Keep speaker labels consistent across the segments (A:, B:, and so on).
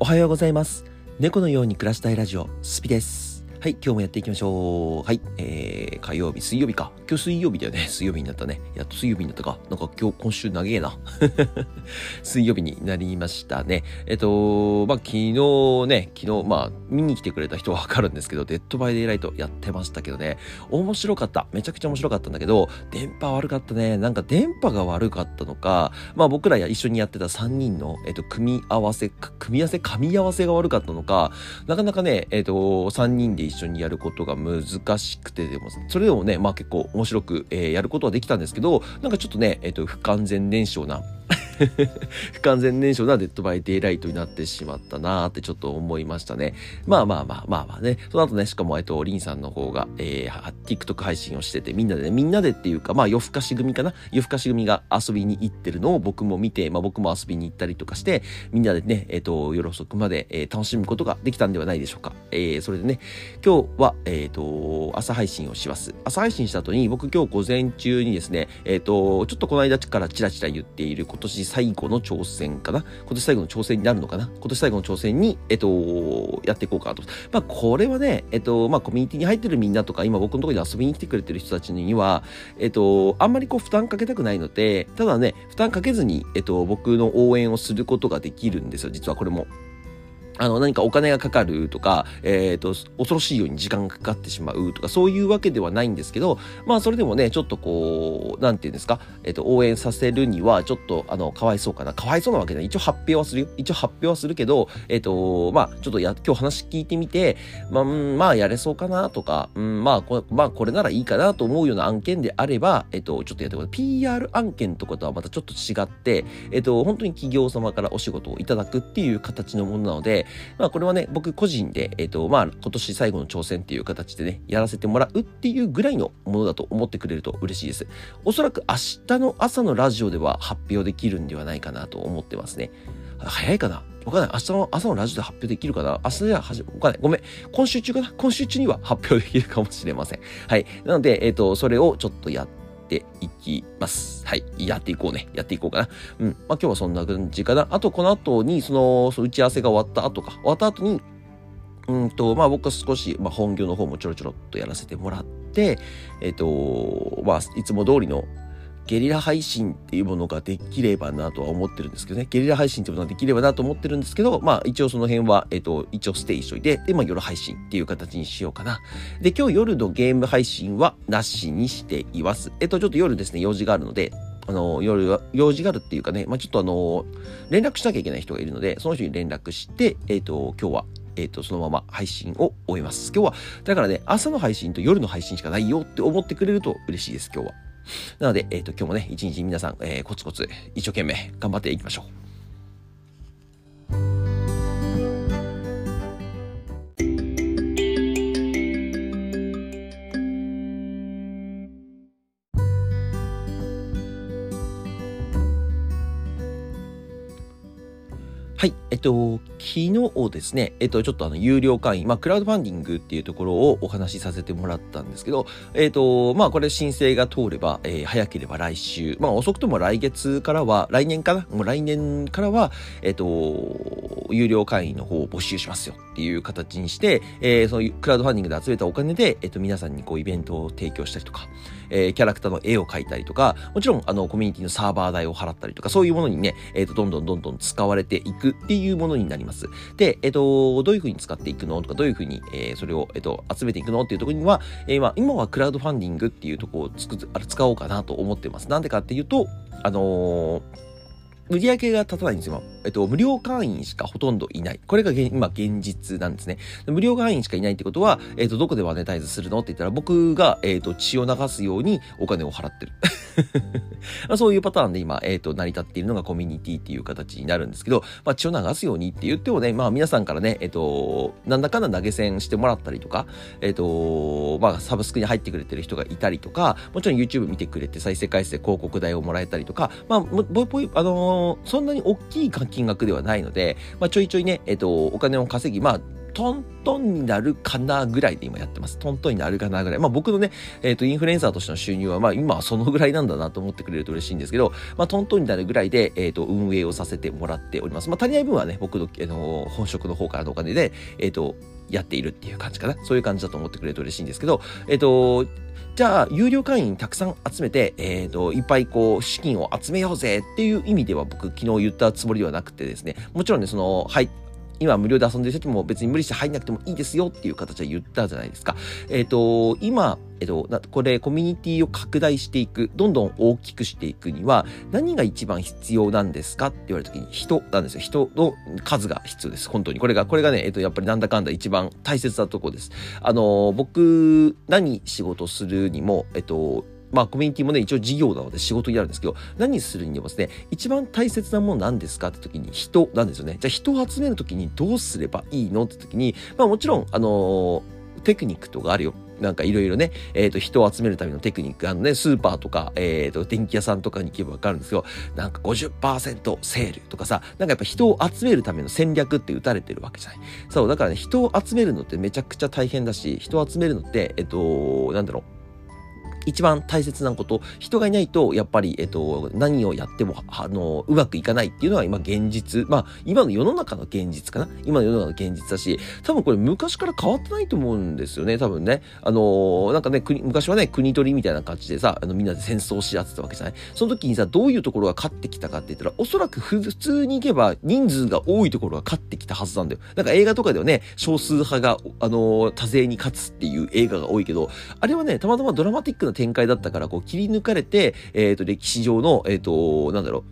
A: おはようございます。猫のように暮らしたいラジオ、スピです。はい、今日もやっていきましょう。はい、えー、火曜日、水曜日か。今日水曜日だよね。水曜日になったね。やっと水曜日になったか。なんか今日、今週長えな。水曜日になりましたね。えっと、まあ、昨日ね、昨日、まあ、見に来てくれた人はわかるんですけど、 Dead by Daylight やってましたけどね、面白かった。めちゃくちゃ面白かったんだけど、電波悪かったね。なんか電波が悪かったのか、まあ僕らや一緒にやってた3人の、えっと、組み合わせ、組み合わせ、噛み合わせが悪かったのか、なかなかね、えっと、3人で一緒にやることが難しくてでも、それでもね、まあ結構面白く、えー、やることはできたんですけど、なんかちょっとね、えっ、ー、と、不完全燃焼な 不完全燃焼な Dead by Daylight になってしまったなーってちょっと思いましたね。まあまあまあまあまあね。その後ね、しかも、えっと、リンさんの方が、えー、TikTok 配信をしてて、みんなでね、みんなでっていうか、まあ夜更かし組かな？夜更かし組が遊びに行ってるのを僕も見て、まあ僕も遊びに行ったりとかして、みんなでね、えっ、ー、と、夜遅くまで、えー、楽しむことができたんではないでしょうか。えー、それでね、今日は、えっ、と、朝配信をします。朝配信した後に、僕今日午前中にですね、えっ、と、ちょっとこの間からチラチラ言っている今年最後の挑戦かな？今年最後の挑戦になるのかな？今年最後の挑戦に、えっと、やっていこうかと。まあ、これはね、えっと、まあ、コミュニティに入ってるみんなとか、今僕のところに遊びに来てくれてる人たちには、えっと、あんまりこう負担かけたくないので、ただね、負担かけずに、えっと、僕の応援をすることができるんですよ、実はこれも。あの、何かお金がかかるとか、えっ、ー、と、恐ろしいように時間がかかってしまうとか、そういうわけではないんですけど、まあ、それでもね、ちょっとこう、なんていうんですか、えっ、ー、と、応援させるには、ちょっと、あの、かわいそうかな。かわいそうなわけで、一応発表はするよ。一応発表はするけど、えっ、ー、と、まあ、ちょっとや、今日話聞いてみて、まあ、まあ、やれそうかなとか、うん、まあこ、まあ、これならいいかなと思うような案件であれば、えっ、と、ちょっとやってください。PR 案件とかとはまたちょっと違って、えっ、と、本当に企業様からお仕事をいただくっていう形のものなので、まあ、これはね、僕個人で、えっ、ー、と、まあ、今年最後の挑戦っていう形でね、やらせてもらうっていうぐらいのものだと思ってくれると嬉しいです。おそらく明日の朝のラジオでは発表できるんではないかなと思ってますね。早いかな？わかんない。明日の朝のラジオで発表できるかな？明日では始め、わかんない。ごめん。今週中かな？今週中には発表できるかもしれません。はい。なので、えっ、ー、と、それをちょっとやって、ていきます。はい。やっていこうね。やっていこうかな。うん。まあ今日はそんな感じかな。あと、この後に、その、その打ち合わせが終わった後か。終わった後に、うんと、まあ僕は少し、まあ本業の方もちょろちょろっとやらせてもらって、えっ、と、まあいつも通りのゲリラ配信っていうものができればなとは思ってるんですけどね。ゲリラ配信っていうものができればなと思ってるんですけど、まあ一応その辺は、えっ、と、一応ステイしといて、で、まあ夜配信っていう形にしようかな。で、今日夜のゲーム配信はなしにしています。えっと、ちょっと夜ですね、用事があるので、あの、夜は、用事があるっていうかね、まあちょっとあの、連絡しなきゃいけない人がいるので、その人に連絡して、えっと、今日はえっ、と、そのまま配信を終えます。今日は、だからね、朝の配信と夜の配信しかないよって思ってくれると嬉しいです、今日は。なので、えっ、ー、と、今日もね、一日皆さん、えー、コツコツ、一生懸命頑張っていきましょう。い。えっと、昨日ですね、えっと、ちょっとあの、有料会員、まあ、クラウドファンディングっていうところをお話しさせてもらったんですけど、えっと、まあ、これ申請が通れば、えー、早ければ来週、まあ、遅くとも来月からは、来年かな？もう来年からは、えっと、有料会員の方を募集しますよっていう形にして、えー、そのクラウドファンディングで集めたお金で、えっと、皆さんにこう、イベントを提供したりとか、えー、キャラクターの絵を描いたりとか、もちろん、あの、コミュニティのサーバー代を払ったりとか、そういうものにね、えっと、どんどんどんどん使われていくっていうものになります。で、えっ、と、どういうふうに使っていくの？とか、どういうふうに、えー、それを、えっ、と、集めていくの？っていうところには、えー、まあ、今はクラウドファンディングっていうところをつくあれ使おうかなと思ってます。なんでかっていうと、あのー売り上げが立たないんですよ。えっと、無料会員しかほとんどいない。これが今現実なんですね。無料会員しかいないってことは、えっと、どこでマネタイズするのって言ったら、僕が、えっと、血を流すようにお金を払ってる。まあ そういうパターンで今、えっと、成り立っているのがコミュニティっていう形になるんですけど、まあ血を流すようにって言ってもね、まあ皆さんからね、えっと、なんだかんだ投げ銭してもらったりとか、えっと、まあサブスクに入ってくれてる人がいたりとか、もちろん YouTube 見てくれて再生回数広告代をもらえたりとか、まあ、あのー、そんなに大きい金額ではないので、まあちょいちょいね、えっと、お金を稼ぎ、まあトントンになるかなぐらいで今やってます。トントンになるかなぐらい。まあ僕のね、えっ、ー、と、インフルエンサーとしての収入は、まあ今はそのぐらいなんだなと思ってくれると嬉しいんですけど、まあトントンになるぐらいで、えっ、ー、と、運営をさせてもらっております。まあ足りない分はね、僕の、あのー、本職の方からのお金で、えっ、と、やっているっていう感じかな。そういう感じだと思ってくれると嬉しいんですけど、えっ、と、じゃあ、有料会員たくさん集めて、えっ、ー、と、いっぱいこう、資金を集めようぜっていう意味では僕、昨日言ったつもりではなくてですね、もちろんね、その、はい、今無料で遊んでる人も別に無理して入んなくてもいいですよっていう形は言ったじゃないですか。えっ、ー、と、今、えっ、ー、と、これコミュニティを拡大していく、どんどん大きくしていくには何が一番必要なんですかって言われた時に人なんですよ。人の数が必要です。本当に。これが、これがね、えっ、ー、と、やっぱりなんだかんだ一番大切なところです。あの、僕、何仕事するにも、えっと、まあコミュニティもね、一応事業なので仕事になるんですけど、何するにもですね、一番大切なものなんですかって時に人なんですよね。じゃあ人を集める時にどうすればいいのって時に、まあもちろん、あのー、テクニックとかあるよ。なんかいろいろね、えっ、ー、と、人を集めるためのテクニック、あのね、スーパーとか、えっ、ー、と、電気屋さんとかに行けばわかるんですけど、なんか50%セールとかさ、なんかやっぱ人を集めるための戦略って打たれてるわけじゃない。そう、だからね、人を集めるのってめちゃくちゃ大変だし、人を集めるのって、えっ、と、なんだろう、一番大切なこと、人がいないと、やっぱり、えっと、何をやっても、あの、うまくいかないっていうのは今現実。まあ、今の世の中の現実かな今の世の中の現実だし、多分これ昔から変わってないと思うんですよね、多分ね。あの、なんかね、国、昔はね、国取りみたいな感じでさ、あの、みんなで戦争し合ってたわけじゃないその時にさ、どういうところが勝ってきたかって言ったら、おそらく普通に行けば人数が多いところが勝ってきたはずなんだよ。なんか映画とかではね、少数派が、あの、多勢に勝つっていう映画が多いけど、あれはね、たまたまドラマティックな展開だったから、こう切り抜かれて、えっ、ー、と、歴史上の、えっ、ー、と、なんだろ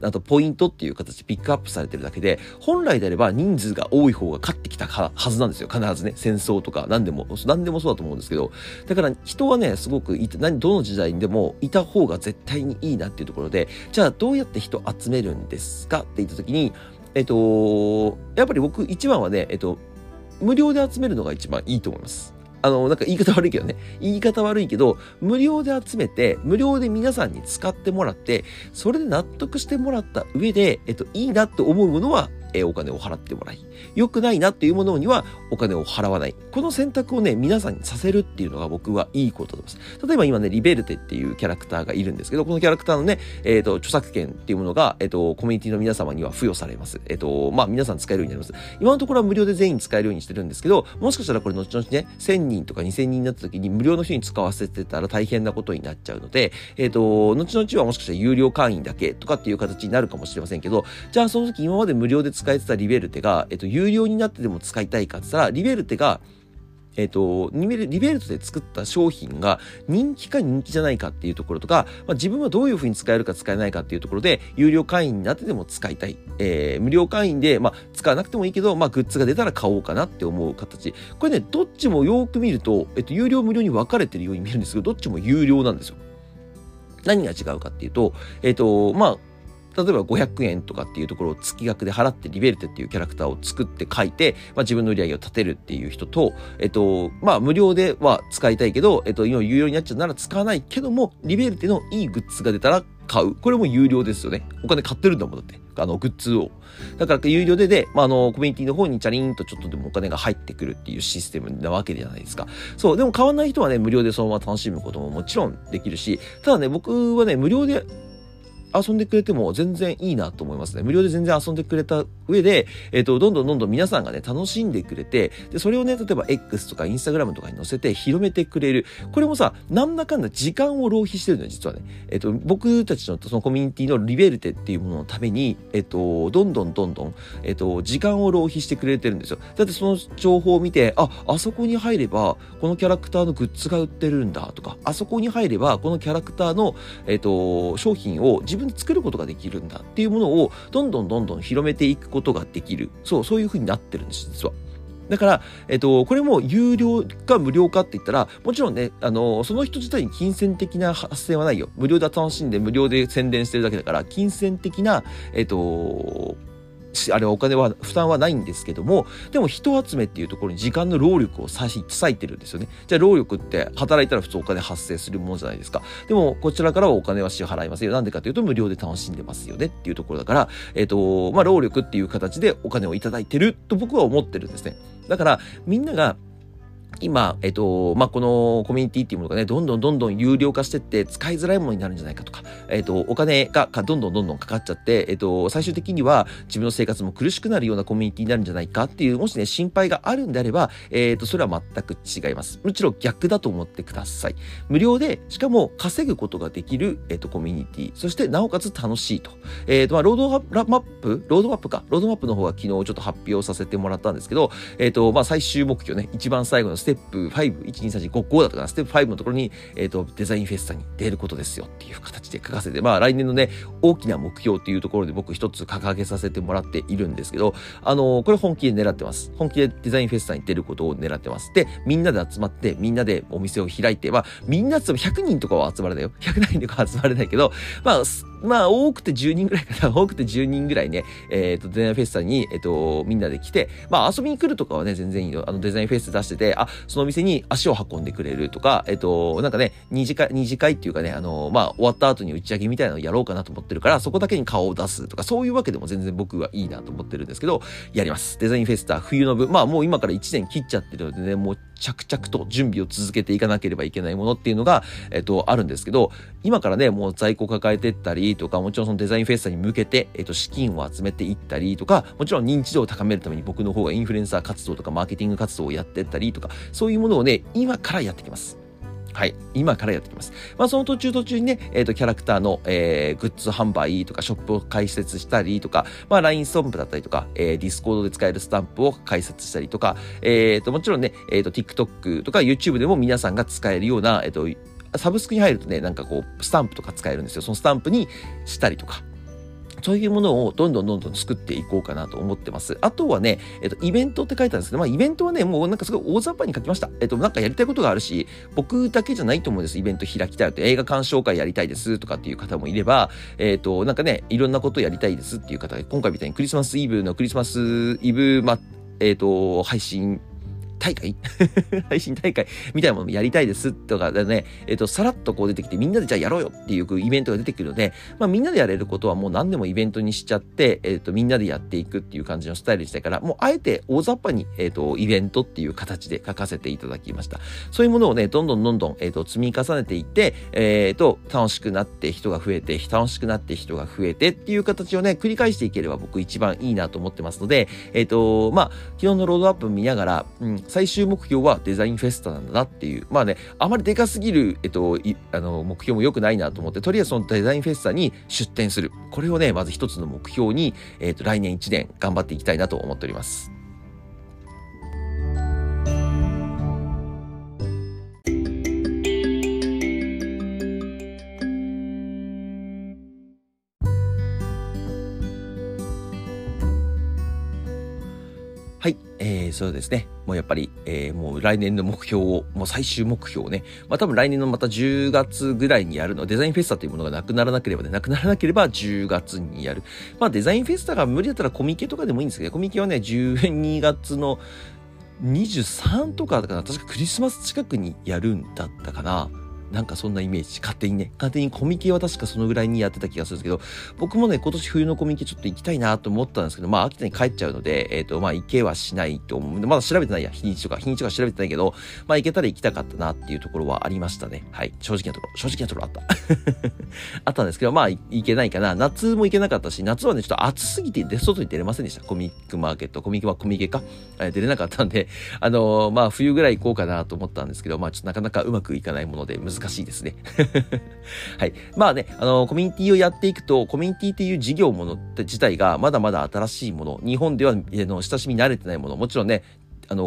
A: う、あとポイントっていう形でピックアップされてるだけで、本来であれば人数が多い方が勝ってきたはずなんですよ。必ずね。戦争とか何でも、何でもそうだと思うんですけど。だから人はね、すごくいて、何、どの時代にでもいた方が絶対にいいなっていうところで、じゃあどうやって人集めるんですか？って言った時に、えっと、やっぱり僕一番はね、えっと、無料で集めるのが一番いいと思います。あの、なんか言い方悪いけどね。言い方悪いけど、無料で集めて、無料で皆さんに使ってもらって、それで納得してもらった上で、えっと、いいなって思うものは、えお金を払ってもらい、良くないなっていうものにはお金を払わない。この選択をね、皆さんにさせるっていうのが僕はいいことです。例えば今ね、リベルテっていうキャラクターがいるんですけど、このキャラクターのね、えっ、ー、と、著作権っていうものが、えっ、ー、と、コミュニティの皆様には付与されます。えっ、ー、と、まあ、皆さん使えるようになります。今のところは無料で全員使えるようにしてるんですけど、もしかしたらこれ後々ね、1000人とか2000人になった時に無料の人に使わせてたら大変なことになっちゃうので、えっ、と、後々はもしかしたら有料会員だけとかっていう形になるかもしれませんけど、じゃあその時今まで無料で使使えてたリベルテが、えっと、有料になってでも使いたいかって言ったら、リベルテが、えっ、と、リベルトで作った商品が人気か人気じゃないかっていうところとか、まあ、自分はどういうふうに使えるか使えないかっていうところで、有料会員になってでも使いたい。えー、無料会員で、まあ、使わなくてもいいけど、まあ、グッズが出たら買おうかなって思う形。これね、どっちもよく見ると、えっと、有料無料に分かれてるように見えるんですけど、どっちも有料なんですよ。何が違うかっていうと、えっと、まあ、例えば500円とかっていうところを月額で払ってリベルテっていうキャラクターを作って書いて、まあ、自分の売り上げを立てるっていう人と、えっと、まあ無料では使いたいけど、えっと、今有料になっちゃうなら使わないけども、リベルテのいいグッズが出たら買う。これも有料ですよね。お金買ってるんだもんだって。あの、グッズを。だから有料でで、まあ、あの、コミュニティの方にチャリンとちょっとでもお金が入ってくるっていうシステムなわけじゃないですか。そう。でも買わない人はね、無料でそのまま楽しむことももちろんできるし、ただね、僕はね、無料で遊んでくれても全然いいなと思いますね。無料で全然遊んでくれた上で、えっ、ー、と、どんどんどんどん皆さんがね、楽しんでくれて、で、それをね、例えば X とか Instagram とかに載せて広めてくれる。これもさ、なんだかんだ時間を浪費してるのよ、実はね。えっ、ー、と、僕たちのそのコミュニティのリベルテっていうもののために、えっ、ー、と、どんどんどんどん、えっ、と、時間を浪費してくれてるんですよ。だってその情報を見て、あ、あそこに入れば、このキャラクターのグッズが売ってるんだとか、あそこに入れば、このキャラクターの、えっ、と、商品を自分で作ることができる。きるんだっていうものをどんどんどんどん広めていくことことができる。そう、そういう風になってるんです、実は。だから、えっと、これも有料か無料かって言ったら、もちろんね、あの、その人自体に金銭的な発生はないよ。無料で楽しんで無料で宣伝してるだけだから、金銭的な、えっと、あれお金は、負担はないんですけども、でも人集めっていうところに時間の労力を差し割いてるんですよね。じゃあ労力って働いたら普通お金発生するものじゃないですか。でも、こちらからはお金は支払いませんよ。なんでかというと無料で楽しんでますよねっていうところだから、えっ、ー、と、まあ、労力っていう形でお金をいただいてると僕は思ってるんですね。だから、みんなが今、えっと、まあ、このコミュニティっていうものがね、どんどんどんどん有料化してって使いづらいものになるんじゃないかとか、えっと、お金がどんどんどんどんかかっちゃって、えっと、最終的には自分の生活も苦しくなるようなコミュニティになるんじゃないかっていう、もしね、心配があるんであれば、えっと、それは全く違います。もちろん逆だと思ってください。無料で、しかも稼ぐことができる、えっと、コミュニティ、そしてなおかつ楽しいと。えっと、まあ、ロードマップロードマップか。ロードマップの方は昨日ちょっと発表させてもらったんですけど、えっと、まあ、最終目標ね、一番最後のステップ5、1、2、3、4、5、5だとかなステップ5のところに、えっ、ー、と、デザインフェスタに出ることですよっていう形で書かせて、まあ来年のね、大きな目標っていうところで僕一つ掲げさせてもらっているんですけど、あのー、これ本気で狙ってます。本気でデザインフェスタに出ることを狙ってます。で、みんなで集まって、みんなでお店を開いて、まあ、みんな集ま100人とかは集まれないよ。100人とかは集まれないけど、まあ、まあ、多くて10人ぐらいかな。多くて10人ぐらいね、えっ、ー、と、デザインフェスタに、えっ、ー、と、みんなで来て、まあ、遊びに来るとかはね、全然いいよ。あの、デザインフェス出してて、あ、その店に足を運んでくれるとか、えっ、ー、と、なんかね、二次会、二次会っていうかね、あの、まあ、終わった後に打ち上げみたいなのをやろうかなと思ってるから、そこだけに顔を出すとか、そういうわけでも全然僕はいいなと思ってるんですけど、やります。デザインフェスタ、冬の部、まあ、もう今から1年切っちゃってるのでね、もう着々と準備を続けていかなければいけないものっていうのが、えっと、あるんですけど、今からね、もう在庫抱えてったりとか、もちろんそのデザインフェスタに向けて、えっと、資金を集めていったりとか、もちろん認知度を高めるために僕の方がインフルエンサー活動とかマーケティング活動をやってったりとか、そういうものをね、今からやってきます。はい。今からやってきます。まあ、その途中途中にね、えっ、ー、と、キャラクターの、えー、グッズ販売とか、ショップを開設したりとか、まあ、LINE スタンプだったりとか、えー、Discord で使えるスタンプを開設したりとか、えっ、ー、と、もちろんね、えっ、ー、と、TikTok とか YouTube でも皆さんが使えるような、えっ、と、サブスクに入るとね、なんかこう、スタンプとか使えるんですよ。そのスタンプにしたりとか、そういうものをどんどんどんどん作っていこうかなと思ってます。あとはね、えっと、イベントって書いたんですけど、まあ、イベントはね、もうなんかすごい大雑把に書きました。えっと、なんかやりたいことがあるし、僕だけじゃないと思うんです。イベント開きたいって、映画鑑賞会やりたいですとかっていう方もいれば、えっと、なんかね、いろんなことやりたいですっていう方が、今回みたいにクリスマスイブのクリスマスイブ、ま、えっと、配信大会？配信大会みたいなものもやりたいですとかでね、えっ、ー、と、さらっとこう出てきてみんなでじゃあやろうよっていうイベントが出てくるので、まあみんなでやれることはもう何でもイベントにしちゃって、えっ、ー、と、みんなでやっていくっていう感じのスタイルでしたから、もうあえて大雑把に、えっ、ー、と、イベントっていう形で書かせていただきました。そういうものをね、どんどんどんどん、えっ、と、積み重ねていって、えっ、と、楽しくなって人が増えて、楽しくなって人が増えてっていう形をね、繰り返していければ僕一番いいなと思ってますので、えっ、と、まあ、昨日のロードアップ見ながら、うん、最終目標はデザインフェスタなんだなっていう、まあね、あまりでかすぎる、えっと、あの、目標も良くないなと思って、とりあえずそのデザインフェスタに出展する。これをね、まず一つの目標に、えっと、来年1年頑張っていきたいなと思っております。そうですね。もうやっぱり、えー、もう来年の目標を、もう最終目標をね、まあ多分来年のまた10月ぐらいにやるの、デザインフェスタというものがなくならなければね、なくならなければ10月にやる。まあデザインフェスタが無理だったらコミケとかでもいいんですけど、コミケはね、12月の23とかだから、確かクリスマス近くにやるんだったかな。なんかそんなイメージ、勝手にね、勝手にコミケは確かそのぐらいにやってた気がするんですけど、僕もね、今年冬のコミケちょっと行きたいなと思ったんですけど、まあ秋田に帰っちゃうので、えっ、ー、と、まあ行けはしないと思う。まだ調べてないや、日にちとか、日にちとか調べてないけど、まあ行けたら行きたかったなっていうところはありましたね。はい。正直なところ、正直なところあった。あったんですけど、まあ行けないかな。夏も行けなかったし、夏はね、ちょっと暑すぎて外に出れませんでした。コミックマーケット、コミックはコミケか？出れなかったんで、あのー、まあ冬ぐらい行こうかなと思ったんですけど、まあちょっとなかなかうまくいかないもので難難しいですね。はい。まあね、あの、コミュニティをやっていくと、コミュニティっていう事業もの自体がまだまだ新しいもの、日本では、えの、親しみ慣れてないもの、もちろんね、あの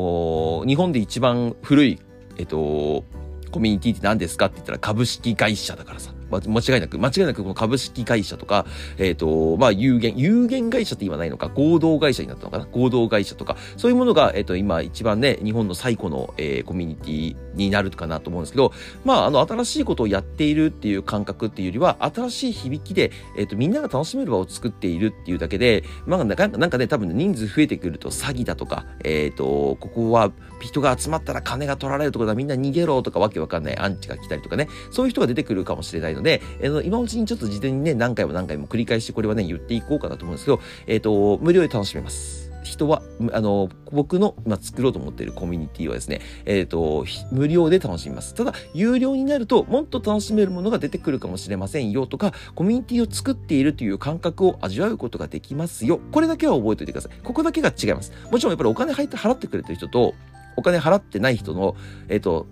A: ー、日本で一番古い、えっと、コミュニティって何ですかって言ったら株式会社だからさ。ま間違いなく、間違いなくこの株式会社とか、えっ、ー、と、まあ、有限、有限会社って言わないのか、合同会社になったのかな合同会社とか、そういうものが、えっ、ー、と、今一番ね、日本の最古の、えー、コミュニティになるかなと思うんですけど、まあ、あの、新しいことをやっているっていう感覚っていうよりは、新しい響きで、えっ、と、みんなが楽しめる場を作っているっていうだけで、まあ、なんかなんかね、多分、人数増えてくると詐欺だとか、えっ、と、ここは人が集まったら金が取られるところだ、みんな逃げろとかわけわかんないアンチが来たりとかね、そういう人が出てくるかもしれないので、でえー、今のうちにちょっと事前にね、何回も何回も繰り返してこれはね、言っていこうかなと思うんですけど、えっ、ー、と、無料で楽しめます。人は、あの、僕の今作ろうと思っているコミュニティはですね、えっ、ー、と、無料で楽しみます。ただ、有料になると、もっと楽しめるものが出てくるかもしれませんよとか、コミュニティを作っているという感覚を味わうことができますよ。これだけは覚えておいてください。ここだけが違います。もちろんやっぱりお金入って払ってくれてる人と、お金払ってない人の、えっ、ー、と、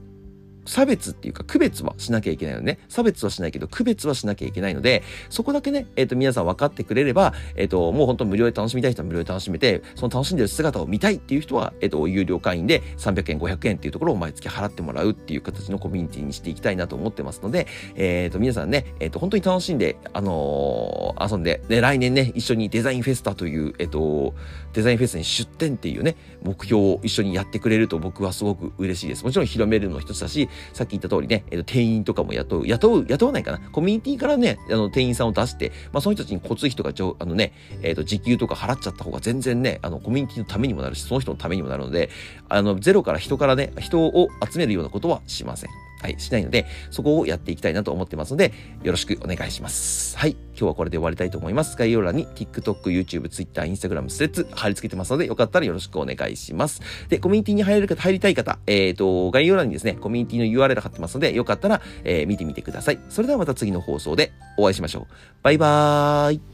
A: 差別っていうか区別はしなきゃいけないのね。差別はしないけど区別はしなきゃいけないので、そこだけね、えっ、ー、と、皆さん分かってくれれば、えっ、ー、と、もう本当無料で楽しみたい人は無料で楽しめて、その楽しんでる姿を見たいっていう人は、えっ、ー、と、有料会員で300円、500円っていうところを毎月払ってもらうっていう形のコミュニティにしていきたいなと思ってますので、えっ、と、皆さんね、えっ、と、本当に楽しんで、あの遊んで、で、来年ね、一緒にデザインフェスタという、えっ、と、デザインフェスに出展っていうね、目標を一緒にやってくれると僕はすごく嬉しいです。もちろん広めるの一つだし、さっき言った通りね、えっと、店員とかも雇う、雇う、雇わないかな。コミュニティからね、あの、店員さんを出して、まあ、その人たちに交通費とか、あのね、えっと、時給とか払っちゃった方が全然ね、あの、コミュニティのためにもなるし、その人のためにもなるので、あの、ゼロから人からね、人を集めるようなことはしません。はい、しないので、そこをやっていきたいなと思ってますので、よろしくお願いします。はい、今日はこれで終わりたいと思います。概要欄に TikTok、YouTube、Twitter、Instagram、スレッズ貼り付けてますので、よかったらよろしくお願いします。で、コミュニティに入れる方、入りたい方、えっ、ー、と、概要欄にですね、コミュニティの URL 貼ってますので、よかったら、えー、見てみてください。それではまた次の放送でお会いしましょう。バイバーイ。